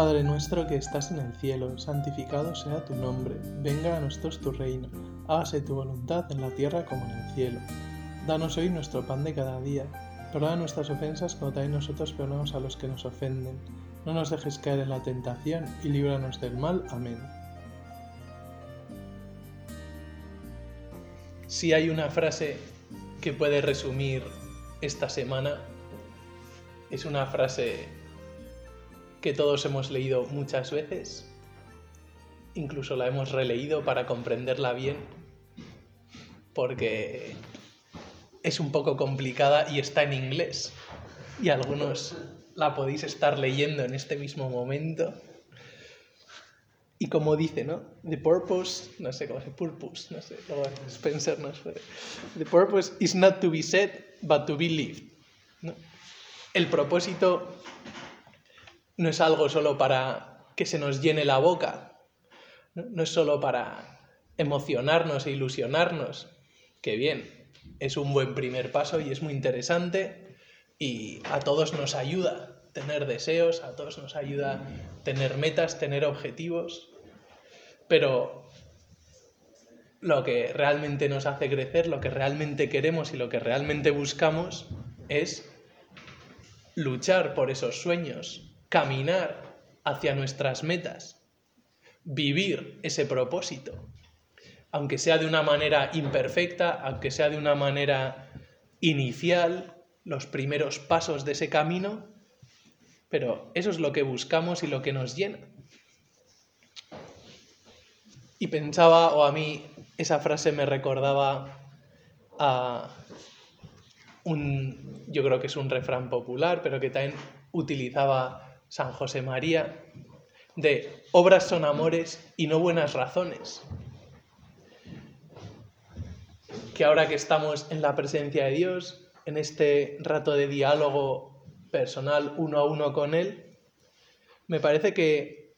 Padre nuestro que estás en el cielo, santificado sea tu nombre, venga a nosotros tu reino, hágase tu voluntad en la tierra como en el cielo. Danos hoy nuestro pan de cada día, perdona nuestras ofensas como también nosotros perdonamos a los que nos ofenden. No nos dejes caer en la tentación y líbranos del mal. Amén. Si hay una frase que puede resumir esta semana, es una frase que todos hemos leído muchas veces, incluso la hemos releído para comprenderla bien, porque es un poco complicada y está en inglés, y algunos la podéis estar leyendo en este mismo momento. Y como dice, ¿no? The purpose, no sé cómo se purpose, no sé, Spencer nos puede. The purpose is not to be said, but to be lived. El propósito no es algo solo para que se nos llene la boca, no, es solo para emocionarnos e ilusionarnos, que bien, es un buen primer paso y es muy interesante y a todos nos ayuda tener deseos, a todos nos ayuda tener metas, tener objetivos, pero lo que realmente nos hace crecer, lo que realmente queremos y lo que realmente buscamos es luchar por esos sueños, caminar hacia nuestras metas, vivir ese propósito, aunque sea de una manera imperfecta, aunque sea de una manera inicial, los primeros pasos de ese camino, pero eso es lo que buscamos y lo que nos llena. Y pensaba, o a mí esa frase me recordaba a un, yo creo que es un refrán popular, pero que también utilizaba San José María, de obras son amores y no buenas razones. Que ahora que estamos en la presencia de Dios, en este rato de diálogo personal uno a uno con Él, me parece que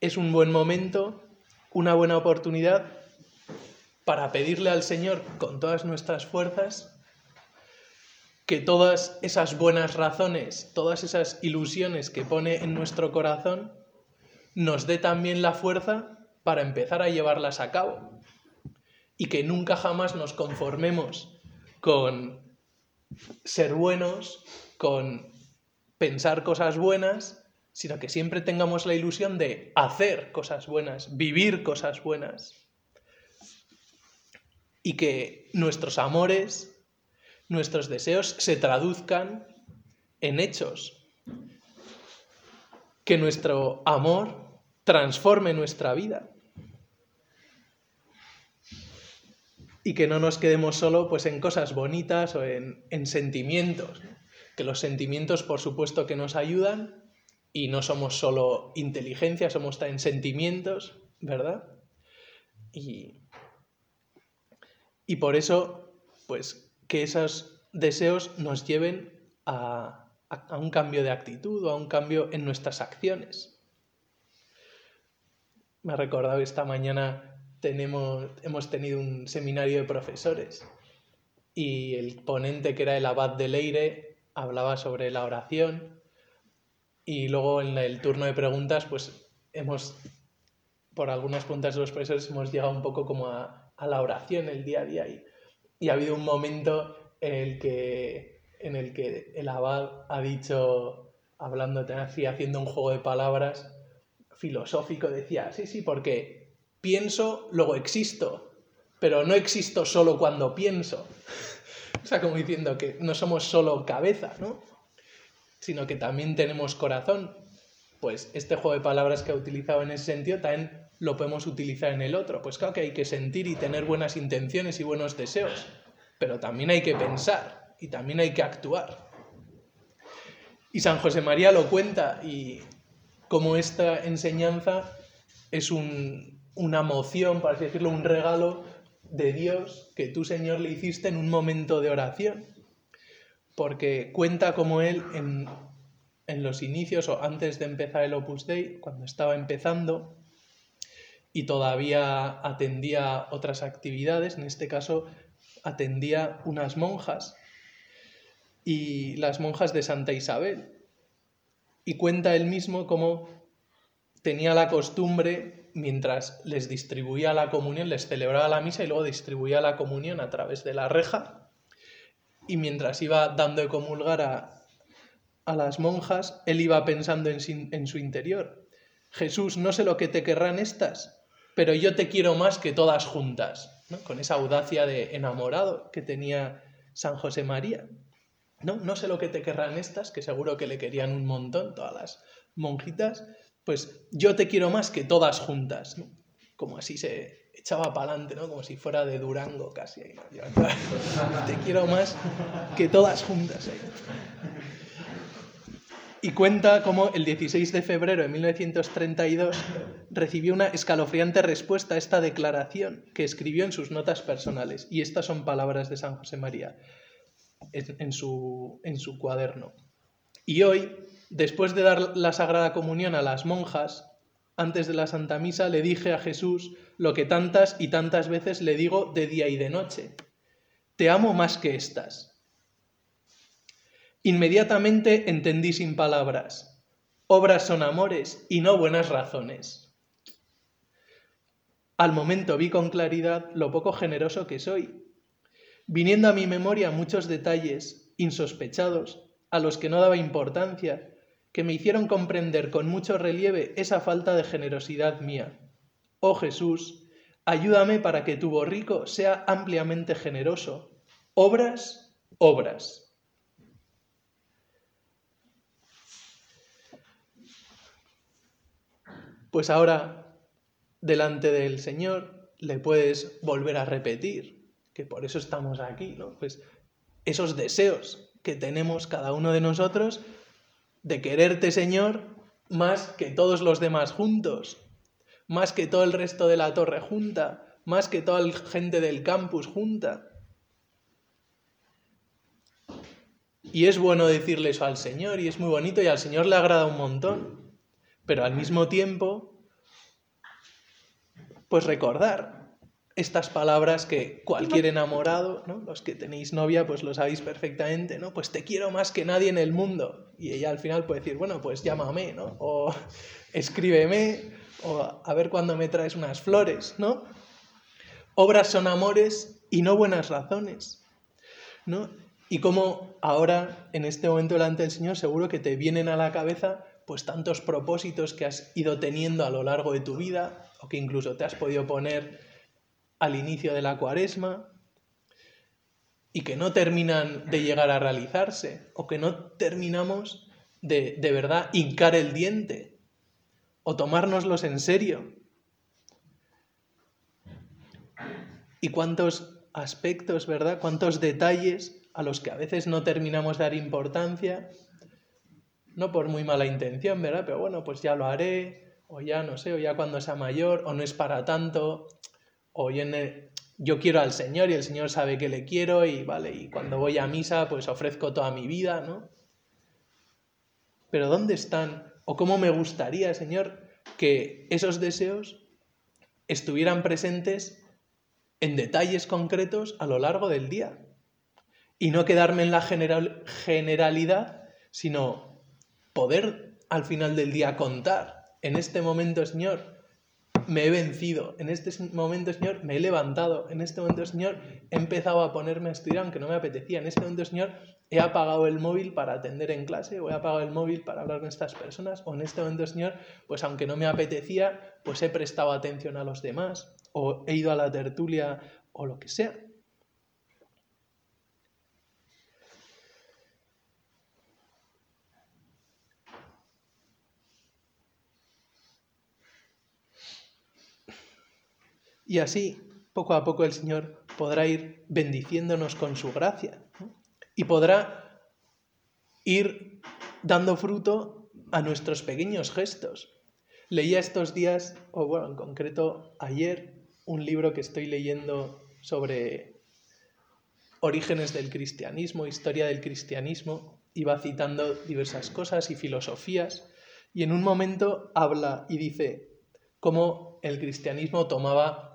es un buen momento, una buena oportunidad para pedirle al Señor con todas nuestras fuerzas que todas esas buenas razones, todas esas ilusiones que pone en nuestro corazón, nos dé también la fuerza para empezar a llevarlas a cabo. Y que nunca jamás nos conformemos con ser buenos, con pensar cosas buenas, sino que siempre tengamos la ilusión de hacer cosas buenas, vivir cosas buenas. Y que nuestros amores, nuestros deseos se traduzcan en hechos. Que nuestro amor transforme nuestra vida. Y que no nos quedemos solo pues, en cosas bonitas o en, en sentimientos. Que los sentimientos, por supuesto, que nos ayudan y no somos solo inteligencia, somos también sentimientos, ¿verdad? Y, y por eso, pues que esos deseos nos lleven a, un cambio de actitud o a un cambio en nuestras acciones. Me ha recordado esta mañana tenemos, hemos tenido un seminario de profesores y el ponente que era el abad de Leire hablaba sobre la oración y luego en el turno de preguntas pues hemos por algunas puntas de los profesores hemos llegado un poco como a, a la oración el día a día y y ha habido un momento en el que, en el, que el abad ha dicho, hablando así, haciendo un juego de palabras filosófico, decía, sí, sí, porque pienso, luego existo, pero no existo solo cuando pienso. o sea, como diciendo que no somos solo cabeza, ¿no? Sino que también tenemos corazón. Pues este juego de palabras que ha utilizado en ese sentido también lo podemos utilizar en el otro. Pues claro que hay que sentir y tener buenas intenciones y buenos deseos, pero también hay que pensar y también hay que actuar. Y San José María lo cuenta y como esta enseñanza es una moción, para así decirlo, un regalo de Dios que tú, Señor, le hiciste en un momento de oración. Porque cuenta como Él en, en los inicios o antes de empezar el Opus Dei, cuando estaba empezando, y todavía atendía otras actividades, en este caso atendía unas monjas y las monjas de Santa Isabel. y cuenta él mismo cómo tenía la costumbre, mientras les distribuía la comunión, les celebraba la misa y luego distribuía la comunión a través de la reja, y mientras iba dando de comulgar a, las monjas, él iba pensando en, en su interior. Jesús, no sé lo que te querrán estas, pero yo te quiero más que todas juntas, con esa audacia de enamorado que tenía San José María. No, no sé lo que te querrán estas, que seguro que le querían un montón, todas las monjitas, pues yo te quiero más que todas juntas, como así se echaba para adelante, ¿no? como si fuera de Durango casi. te quiero más que todas juntas. Y cuenta cómo el 16 de febrero de 1932 recibió una escalofriante respuesta a esta declaración que escribió en sus notas personales. Y estas son palabras de San José María en su, en su cuaderno. Y hoy, después de dar la Sagrada Comunión a las monjas, antes de la Santa Misa, le dije a Jesús lo que tantas y tantas veces le digo de día y de noche. Te amo más que estas. Inmediatamente entendí sin palabras. Obras son amores y no buenas razones. Al momento vi con claridad lo poco generoso que soy, viniendo a mi memoria muchos detalles insospechados a los que no daba importancia, que me hicieron comprender con mucho relieve esa falta de generosidad mía. Oh Jesús, ayúdame para que tu borrico sea ampliamente generoso. Obras, obras. Pues ahora delante del Señor le puedes volver a repetir, que por eso estamos aquí, ¿no? Pues esos deseos que tenemos cada uno de nosotros de quererte, Señor, más que todos los demás juntos, más que todo el resto de la torre junta, más que toda la gente del campus junta. Y es bueno decirle eso al Señor y es muy bonito y al Señor le agrada un montón. Pero al mismo tiempo, pues recordar estas palabras que cualquier enamorado, ¿no? los que tenéis novia, pues lo sabéis perfectamente, ¿no? Pues te quiero más que nadie en el mundo. Y ella al final puede decir, bueno, pues llámame, ¿no? O escríbeme, o a ver cuándo me traes unas flores, ¿no? Obras son amores y no buenas razones, ¿no? Y como ahora, en este momento delante del Señor, seguro que te vienen a la cabeza pues tantos propósitos que has ido teniendo a lo largo de tu vida o que incluso te has podido poner al inicio de la cuaresma y que no terminan de llegar a realizarse o que no terminamos de, de verdad hincar el diente o tomárnoslos en serio. Y cuántos aspectos, ¿verdad? Cuántos detalles a los que a veces no terminamos de dar importancia no por muy mala intención, ¿verdad? Pero bueno, pues ya lo haré, o ya no sé, o ya cuando sea mayor, o no es para tanto, o yo quiero al Señor y el Señor sabe que le quiero y vale, y cuando voy a misa pues ofrezco toda mi vida, ¿no? Pero ¿dónde están? ¿O cómo me gustaría, Señor, que esos deseos estuvieran presentes en detalles concretos a lo largo del día? Y no quedarme en la general, generalidad, sino poder al final del día contar, en este momento, Señor, me he vencido, en este momento, Señor, me he levantado, en este momento, Señor, he empezado a ponerme a estudiar aunque no me apetecía, en este momento, Señor, he apagado el móvil para atender en clase, o he apagado el móvil para hablar con estas personas, o en este momento, Señor, pues aunque no me apetecía, pues he prestado atención a los demás, o he ido a la tertulia, o lo que sea. Y así, poco a poco, el Señor podrá ir bendiciéndonos con su gracia y podrá ir dando fruto a nuestros pequeños gestos. Leía estos días, o bueno, en concreto ayer, un libro que estoy leyendo sobre orígenes del cristianismo, historia del cristianismo, iba citando diversas cosas y filosofías, y en un momento habla y dice cómo el cristianismo tomaba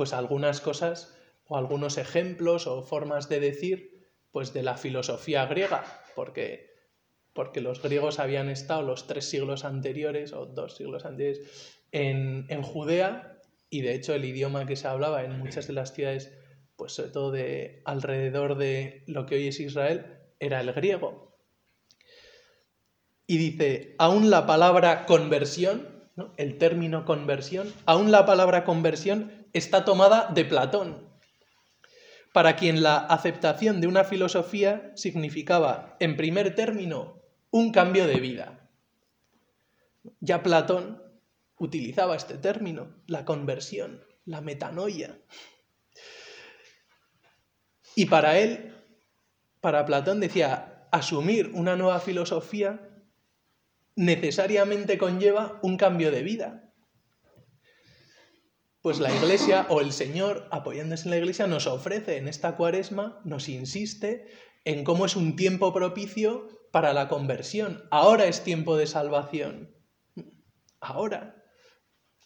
pues algunas cosas o algunos ejemplos o formas de decir pues de la filosofía griega, porque porque los griegos habían estado los tres siglos anteriores o dos siglos anteriores en, en Judea y de hecho el idioma que se hablaba en muchas de las ciudades, pues sobre todo de alrededor de lo que hoy es Israel, era el griego. Y dice, aún la palabra conversión, el término conversión, aún la palabra conversión está tomada de Platón, para quien la aceptación de una filosofía significaba, en primer término, un cambio de vida. Ya Platón utilizaba este término, la conversión, la metanoia. Y para él, para Platón decía, asumir una nueva filosofía necesariamente conlleva un cambio de vida. Pues la Iglesia o el Señor, apoyándose en la Iglesia, nos ofrece en esta cuaresma, nos insiste en cómo es un tiempo propicio para la conversión. Ahora es tiempo de salvación. Ahora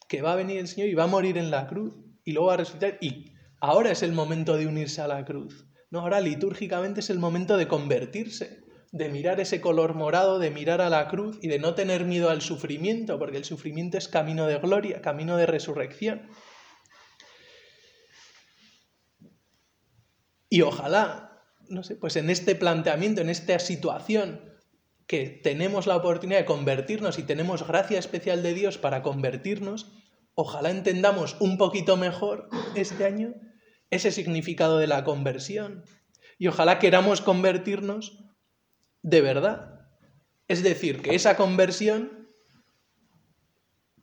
que va a venir el Señor y va a morir en la cruz y luego va a resucitar y ahora es el momento de unirse a la cruz. No, ahora litúrgicamente es el momento de convertirse, de mirar ese color morado, de mirar a la cruz y de no tener miedo al sufrimiento, porque el sufrimiento es camino de gloria, camino de resurrección. Y ojalá, no sé, pues en este planteamiento, en esta situación que tenemos la oportunidad de convertirnos y tenemos gracia especial de Dios para convertirnos, ojalá entendamos un poquito mejor este año ese significado de la conversión. Y ojalá queramos convertirnos de verdad. Es decir, que esa conversión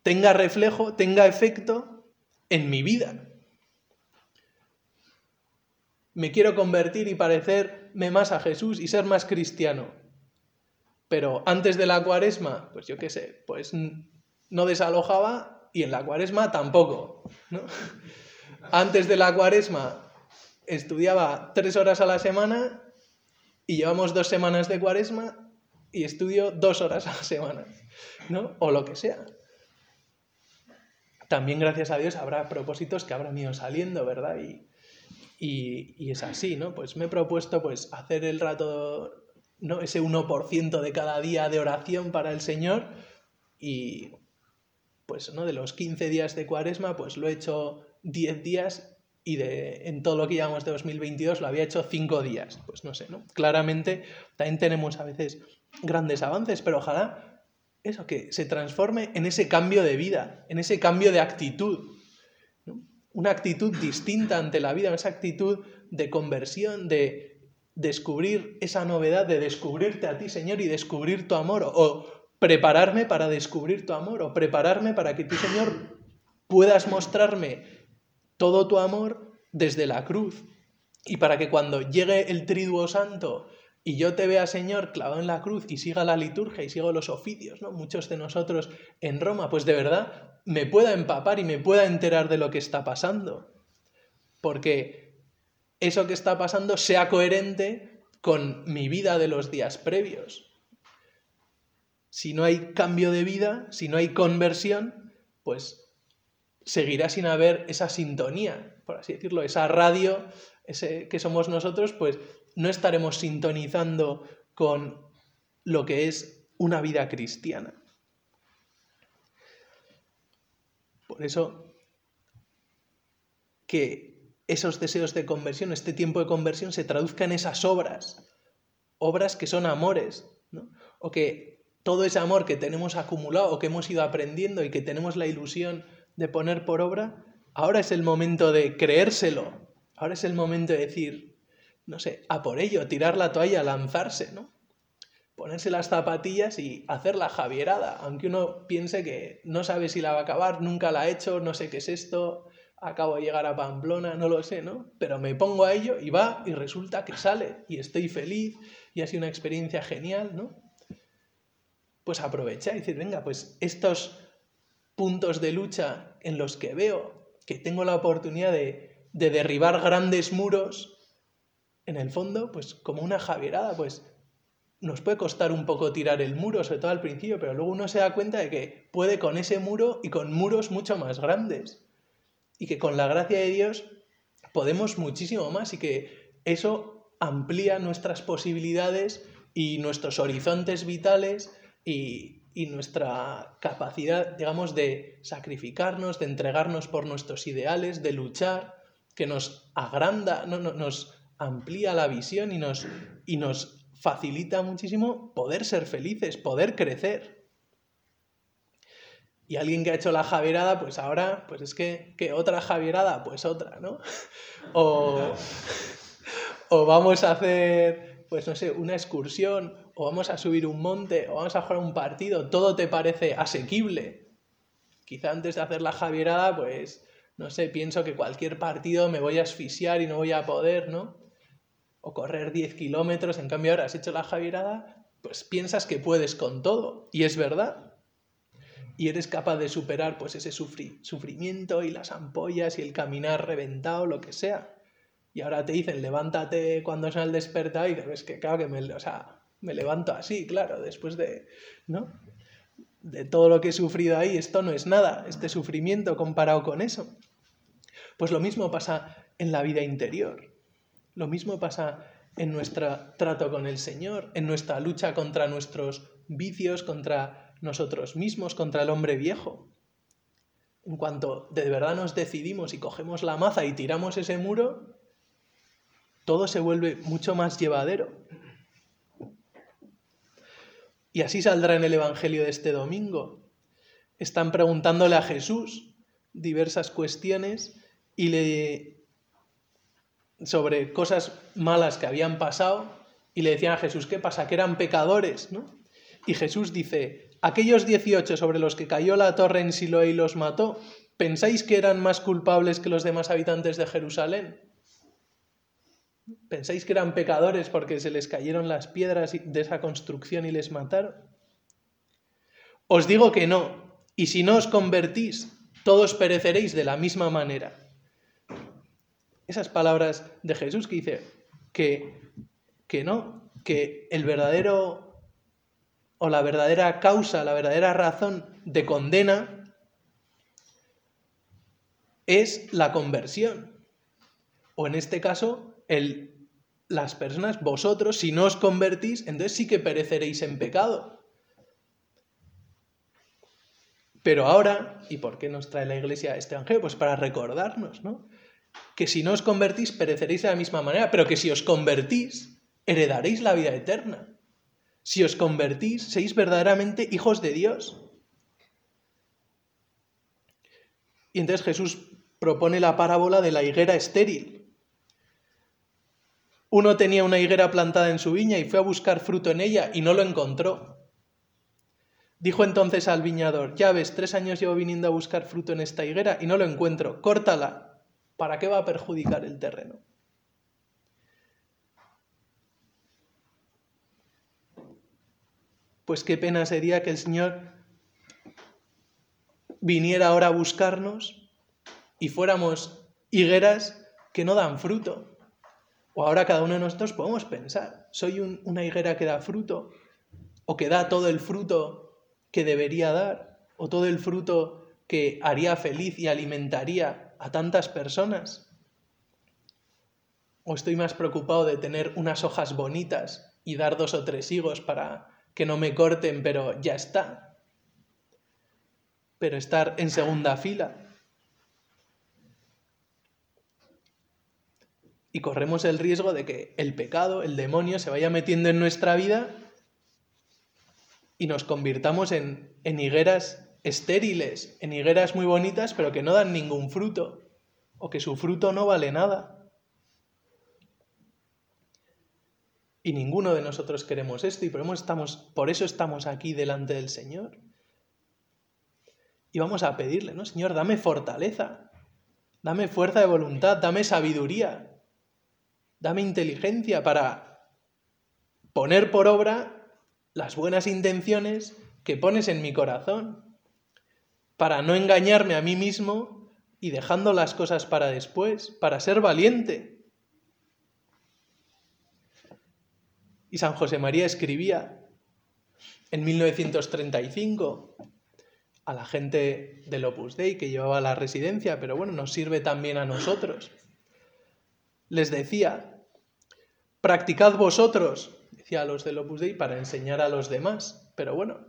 tenga reflejo, tenga efecto en mi vida. Me quiero convertir y parecerme más a Jesús y ser más cristiano. Pero antes de la cuaresma, pues yo qué sé, pues no desalojaba y en la cuaresma tampoco. Antes de la cuaresma estudiaba tres horas a la semana y llevamos dos semanas de cuaresma y estudio dos horas a la semana, ¿no? O lo que sea. También, gracias a Dios, habrá propósitos que habrán ido saliendo, ¿verdad? Y, y, y es así, ¿no? Pues me he propuesto pues, hacer el rato ¿no? ese 1% de cada día de oración para el Señor y pues ¿no? de los 15 días de cuaresma pues lo he hecho 10 días y de, en todo lo que llevamos de 2022 lo había hecho 5 días. Pues no sé, ¿no? Claramente también tenemos a veces grandes avances, pero ojalá eso, que se transforme en ese cambio de vida, en ese cambio de actitud. Una actitud distinta ante la vida, esa actitud de conversión, de, descubrir esa novedad de descubrirte a ti, Señor, y descubrir tu amor, o prepararme para descubrir tu amor, o prepararme para que tú, Señor, puedas mostrarme todo tu amor desde la cruz, y para que cuando llegue el triduo santo y yo te vea, Señor, clavado en la cruz y siga la liturgia y siga los oficios, ¿no? Muchos de nosotros en Roma, pues de verdad me pueda empapar y me pueda enterar de lo que está pasando. Porque eso que está pasando sea coherente con mi vida de los días previos. Si no hay cambio de vida, si no hay conversión, pues seguirá sin haber esa sintonía, por así decirlo, esa radio ese que somos nosotros, pues no estaremos sintonizando con lo que es una vida cristiana. Por eso, que esos deseos de conversión, este tiempo de conversión se traduzca en esas obras, obras que son amores, ¿no? o que todo ese amor que tenemos acumulado o que hemos ido aprendiendo y que tenemos la ilusión de poner por obra, ahora es el momento de creérselo, ahora es el momento de decir, no sé, a por ello, tirar la toalla, lanzarse, ¿no? Ponerse las zapatillas y hacer la javierada, aunque uno piense que no sabe si la va a acabar, nunca la ha hecho, no sé qué es esto, acabo de llegar a Pamplona, no lo sé, ¿no? Pero me pongo a ello y va y resulta que sale y estoy feliz y ha sido una experiencia genial, ¿no? Pues aprovecha y decir, venga, pues estos puntos de lucha en los que veo que tengo la oportunidad de, de derribar grandes muros, en el fondo, pues como una javierada, pues nos puede costar un poco tirar el muro, sobre todo al principio, pero luego uno se da cuenta de que puede con ese muro y con muros mucho más grandes. Y que con la gracia de Dios podemos muchísimo más y que eso amplía nuestras posibilidades y nuestros horizontes vitales y, y nuestra capacidad, digamos, de sacrificarnos, de entregarnos por nuestros ideales, de luchar, que nos agranda, no, nos amplía la visión y nos, y nos facilita muchísimo poder ser felices, poder crecer. Y alguien que ha hecho la javierada, pues ahora, pues es que, que otra javierada, pues otra, ¿no? O, o vamos a hacer, pues no sé, una excursión, o vamos a subir un monte, o vamos a jugar un partido, todo te parece asequible. Quizá antes de hacer la javierada, pues, no sé, pienso que cualquier partido me voy a asfixiar y no voy a poder, ¿no? O correr 10 kilómetros, en cambio ahora has hecho la javierada, pues piensas que puedes con todo, y es verdad. Y eres capaz de superar pues ese sufrimiento y las ampollas y el caminar reventado, lo que sea. Y ahora te dicen, levántate cuando sea el despertar y dices, que claro que me, o sea, me levanto así, claro, después de, ¿no? De todo lo que he sufrido ahí, esto no es nada, este sufrimiento comparado con eso. Pues lo mismo pasa en la vida interior, lo mismo pasa en nuestro trato con el Señor, en nuestra lucha contra nuestros vicios, contra nosotros mismos, contra el hombre viejo. En cuanto de verdad nos decidimos y cogemos la maza y tiramos ese muro, todo se vuelve mucho más llevadero. Y así saldrá en el Evangelio de este domingo. Están preguntándole a Jesús diversas cuestiones y le sobre cosas malas que habían pasado y le decían a Jesús, ¿qué pasa? Que eran pecadores, ¿no? Y Jesús dice, aquellos 18 sobre los que cayó la torre en Siloé y los mató, ¿pensáis que eran más culpables que los demás habitantes de Jerusalén? ¿Pensáis que eran pecadores porque se les cayeron las piedras de esa construcción y les mataron? Os digo que no, y si no os convertís, todos pereceréis de la misma manera. Esas palabras de Jesús que dice que, que no, que el verdadero o la verdadera causa, la verdadera razón de condena es la conversión. O en este caso, las personas, vosotros, si no os convertís, entonces sí que pereceréis en pecado. Pero ahora, ¿y por qué nos trae la iglesia este evangelio? Pues para recordarnos, ¿no? Que si no os convertís, pereceréis de la misma manera, pero que si os convertís, heredaréis la vida eterna. Si os convertís, seis verdaderamente hijos de Dios. Y entonces Jesús propone la parábola de la higuera estéril. Uno tenía una higuera plantada en su viña y fue a buscar fruto en ella y no lo encontró. Dijo entonces al viñador, ya ves, tres años llevo viniendo a buscar fruto en esta higuera y no lo encuentro, córtala. ¿Para qué va a perjudicar el terreno? Pues qué pena sería que el Señor viniera ahora a buscarnos y fuéramos higueras que no dan fruto. O ahora cada uno de nosotros podemos pensar, ¿soy una higuera que da fruto? ¿O que da todo el fruto que debería dar? ¿O todo el fruto que haría feliz y alimentaría a tantas personas? ¿O estoy más preocupado de tener unas hojas bonitas y dar dos o tres higos para que no me corten, pero ya está? Pero estar en segunda fila. Y corremos el riesgo de que el pecado, el demonio, se vaya metiendo en nuestra vida y nos convirtamos en, en higueras estériles, en higueras muy bonitas, pero que no dan ningún fruto, o que su fruto no vale nada. Y ninguno de nosotros queremos esto, y por eso estamos, por eso estamos aquí delante del Señor. Y vamos a pedirle, ¿no? Señor, dame fortaleza, dame fuerza de voluntad, dame sabiduría, Dame inteligencia para poner por obra las buenas intenciones que pones en mi corazón, para no engañarme a mí mismo y dejando las cosas para después, para ser valiente. Y San José María escribía en 1935 a la gente del Opus Dei que llevaba la residencia, pero bueno, nos sirve también a nosotros les decía, practicad vosotros, decía los del Opus Dei, para enseñar a los demás. Pero bueno,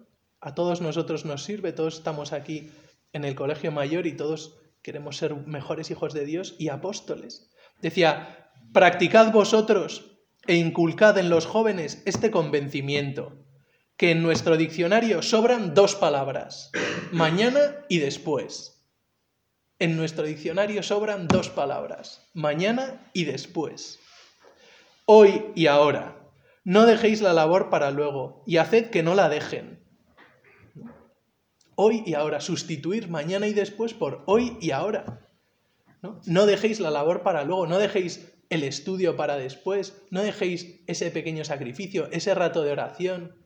a todos nosotros nos sirve, todos estamos aquí en el colegio mayor y todos queremos ser mejores hijos de Dios y apóstoles. Decía, practicad vosotros e inculcad en los jóvenes este convencimiento, que en nuestro diccionario sobran dos palabras, mañana y después. En nuestro diccionario sobran dos palabras, mañana y después. Hoy y ahora. No dejéis la labor para luego y haced que no la dejen. Hoy y ahora. Sustituir mañana y después por hoy y ahora. ¿no? dejéis la labor para luego, no dejéis el estudio para después, no dejéis ese pequeño sacrificio, ese rato de oración,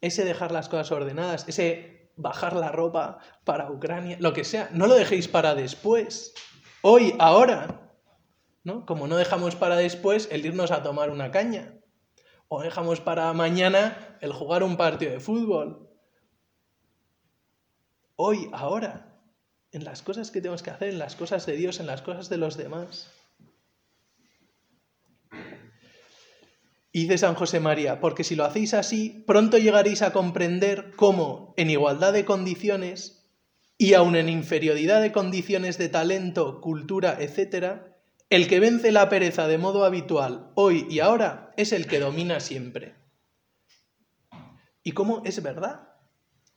ese dejar las cosas ordenadas, ese bajar la ropa para Ucrania, lo que sea, no lo dejéis para después, hoy, ahora, ¿no? Como no dejamos para después el irnos a tomar una caña, o dejamos para mañana el jugar un partido de fútbol. Hoy, ahora, en las cosas que tenemos que hacer, en las cosas de Dios, en las cosas de los demás. Dice San José María, porque si lo hacéis así, pronto llegaréis a comprender cómo, en igualdad de condiciones, y aun en inferioridad de condiciones de talento, cultura, etc., el que vence la pereza de modo habitual hoy y ahora es el que domina siempre. ¿Y cómo es verdad?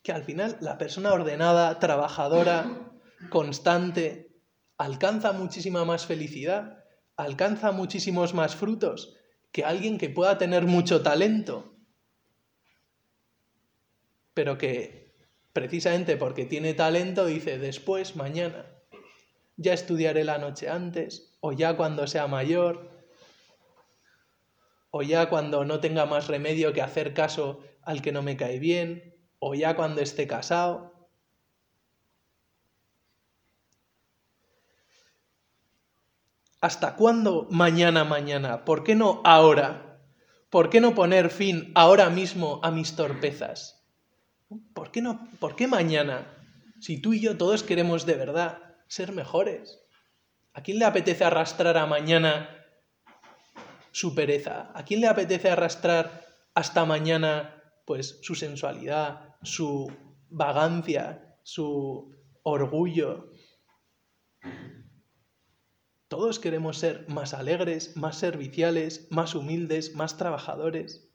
Que al final la persona ordenada, trabajadora, constante, alcanza muchísima más felicidad, alcanza muchísimos más frutos que alguien que pueda tener mucho talento, pero que precisamente porque tiene talento dice después, mañana, ya estudiaré la noche antes, o ya cuando sea mayor, o ya cuando no tenga más remedio que hacer caso al que no me cae bien, o ya cuando esté casado. ¿Hasta cuándo mañana, mañana? ¿Por qué no ahora? ¿Por qué no poner fin ahora mismo a mis torpezas? ¿Por qué no? ¿Por qué mañana? Si tú y yo todos queremos de verdad ser mejores. ¿A quién le apetece arrastrar a mañana su pereza? ¿A quién le apetece arrastrar hasta mañana pues su sensualidad, su vagancia, su orgullo, todos queremos ser más alegres, más serviciales, más humildes, más trabajadores.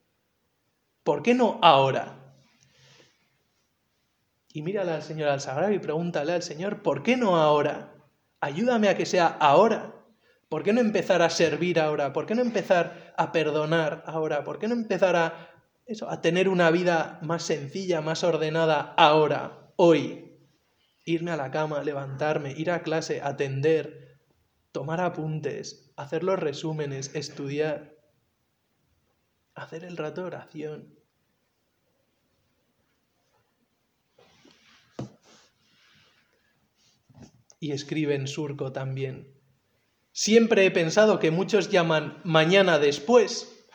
¿Por qué no ahora? Y mírale al Señor al Sagrado y pregúntale al Señor, ¿por qué no ahora? Ayúdame a que sea ahora. ¿Por qué no empezar a servir ahora? ¿Por qué no empezar a perdonar ahora? ¿Por qué no empezar a, eso, a tener una vida más sencilla, más ordenada ahora, hoy? Irme a la cama, levantarme, ir a clase, atender, tomar apuntes, hacer los resúmenes, estudiar, hacer el rato de oración. Y escribe en surco también. Siempre he pensado que muchos llaman mañana después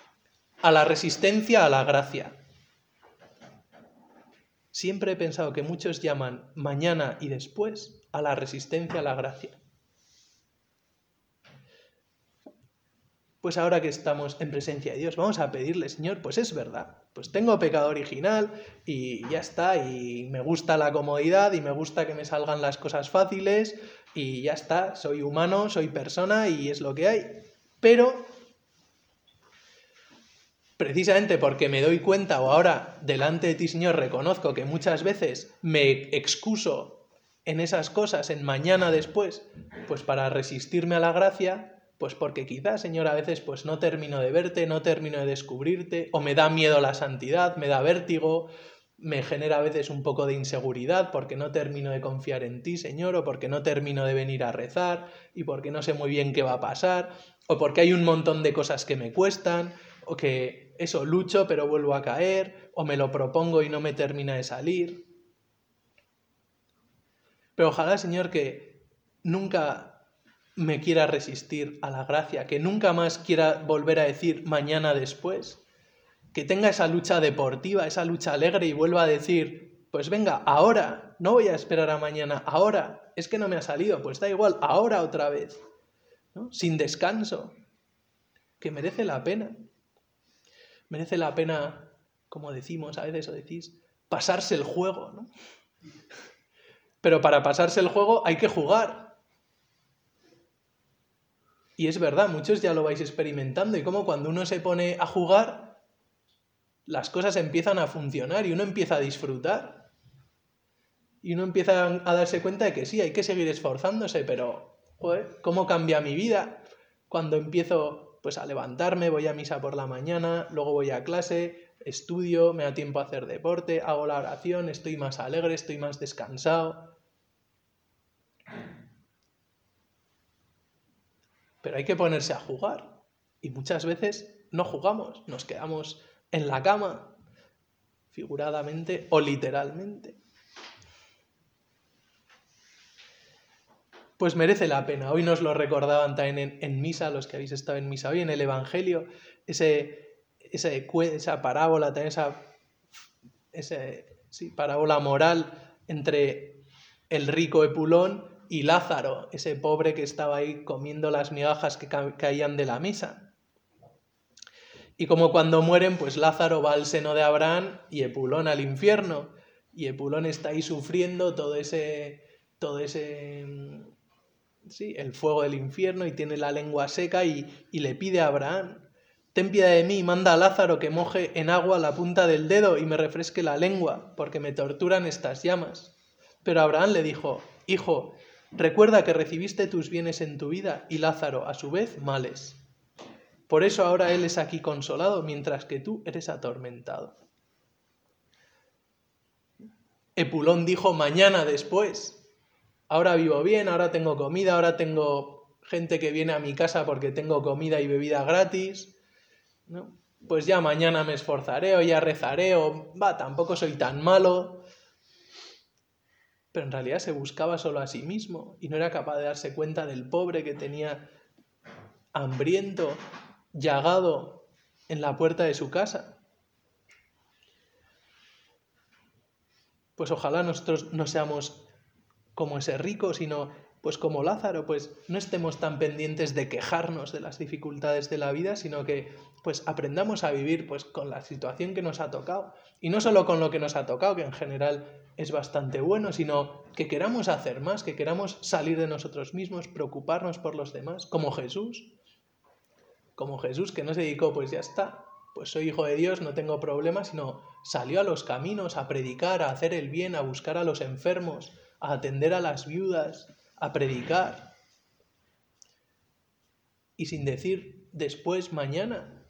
a la resistencia a la gracia. Siempre he pensado que muchos llaman mañana y después a la resistencia a la gracia. Pues ahora que estamos en presencia de Dios, vamos a pedirle, Señor, pues es verdad, pues tengo pecado original y ya está, y me gusta la comodidad y me gusta que me salgan las cosas fáciles y ya está, soy humano, soy persona y es lo que hay. Pero, precisamente porque me doy cuenta o ahora delante de ti, Señor, reconozco que muchas veces me excuso en esas cosas, en mañana después, pues para resistirme a la gracia, pues porque quizás, Señor, a veces pues no termino de verte, no termino de descubrirte, o me da miedo la santidad, me da vértigo, me genera a veces un poco de inseguridad porque no termino de confiar en ti, Señor, o porque no termino de venir a rezar, y porque no sé muy bien qué va a pasar, o porque hay un montón de cosas que me cuestan, o que eso lucho pero vuelvo a caer, o me lo propongo y no me termina de salir. Pero ojalá, Señor, que nunca me quiera resistir a la gracia, que nunca más quiera volver a decir mañana después, que tenga esa lucha deportiva, esa lucha alegre y vuelva a decir, pues venga, ahora, no voy a esperar a mañana, ahora, es que no me ha salido, pues da igual, ahora otra vez, sin descanso, que merece la pena. Merece la pena, como decimos a veces o decís, pasarse el juego, ¿no? Pero para pasarse el juego hay que jugar. Y es verdad, muchos ya lo vais experimentando y como cuando uno se pone a jugar, las cosas empiezan a funcionar y uno empieza a disfrutar. Y uno empieza a darse cuenta de que sí, hay que seguir esforzándose, pero, joder, ¿cómo cambia mi vida cuando empiezo pues a levantarme, voy a misa por la mañana, luego voy a clase, estudio, me da tiempo a hacer deporte, hago la oración, estoy más alegre, estoy más descansado. Pero hay que ponerse a jugar. Y muchas veces no jugamos, nos quedamos en la cama, figuradamente o literalmente. Pues merece la pena. Hoy nos lo recordaban también en, misa, los que habéis estado en misa hoy, en el Evangelio, ese, esa parábola, también esa, parábola moral entre el rico Epulón y Lázaro, ese pobre que estaba ahí comiendo las migajas que caían de la mesa. Y como cuando mueren, pues Lázaro va al seno de Abraham y Epulón al infierno. Y Epulón está ahí sufriendo todo ese, todo ese, sí, el fuego del infierno y tiene la lengua seca y, y le pide a Abraham, ten piedad de mí, manda a Lázaro que moje en agua la punta del dedo y me refresque la lengua, porque me torturan estas llamas. Pero Abraham le dijo, Hijo, recuerda que recibiste tus bienes en tu vida y Lázaro, a su vez, males. Por eso ahora él es aquí consolado, mientras que tú eres atormentado. Epulón dijo mañana después, ahora vivo bien, ahora tengo comida, ahora tengo gente que viene a mi casa porque tengo comida y bebida gratis, pues ya mañana me esforzaré o ya rezaré o va, tampoco soy tan malo pero en realidad se buscaba solo a sí mismo y no era capaz de darse cuenta del pobre que tenía hambriento, llagado en la puerta de su casa. Pues ojalá nosotros no seamos como ese rico, sino pues como Lázaro, pues no estemos tan pendientes de quejarnos de las dificultades de la vida, sino que pues aprendamos a vivir pues con la situación que nos ha tocado y no solo con lo que nos ha tocado, que en general es bastante bueno, sino que queramos hacer más, que queramos salir de nosotros mismos, preocuparnos por los demás, como Jesús. Como Jesús que no se dedicó, pues ya está, pues soy hijo de Dios, no tengo problemas, sino salió a los caminos a predicar, a hacer el bien, a buscar a los enfermos, a atender a las viudas, a predicar. Y sin decir después, mañana.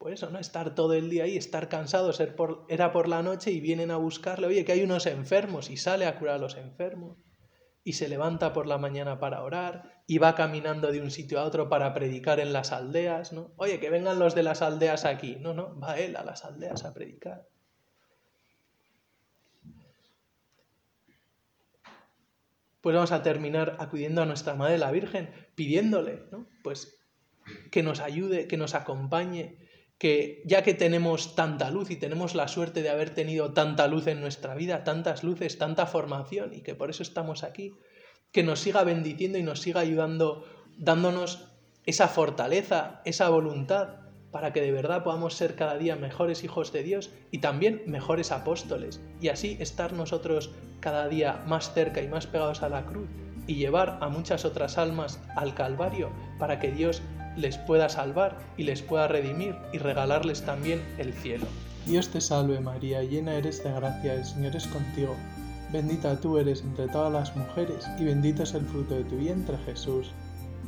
Por eso, ¿no? Estar todo el día ahí, estar cansado, ser por, era por la noche y vienen a buscarle, oye, que hay unos enfermos y sale a curar a los enfermos. Y se levanta por la mañana para orar y va caminando de un sitio a otro para predicar en las aldeas, ¿no? Oye, que vengan los de las aldeas aquí. No, no, va él a las aldeas a predicar. pues vamos a terminar acudiendo a nuestra Madre la Virgen, pidiéndole, ¿no? Pues que nos ayude, que nos acompañe, que ya que tenemos tanta luz y tenemos la suerte de haber tenido tanta luz en nuestra vida, tantas luces, tanta formación y que por eso estamos aquí, que nos siga bendiciendo y nos siga ayudando, dándonos esa fortaleza, esa voluntad para que de verdad podamos ser cada día mejores hijos de Dios y también mejores apóstoles, y así estar nosotros cada día más cerca y más pegados a la cruz y llevar a muchas otras almas al Calvario para que Dios les pueda salvar y les pueda redimir y regalarles también el cielo. Dios te salve María, llena eres de gracia, el Señor es contigo. Bendita tú eres entre todas las mujeres y bendito es el fruto de tu vientre Jesús.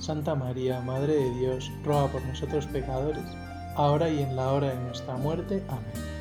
Santa María, Madre de Dios, ruega por nosotros pecadores ahora y en la hora de nuestra muerte. Amén.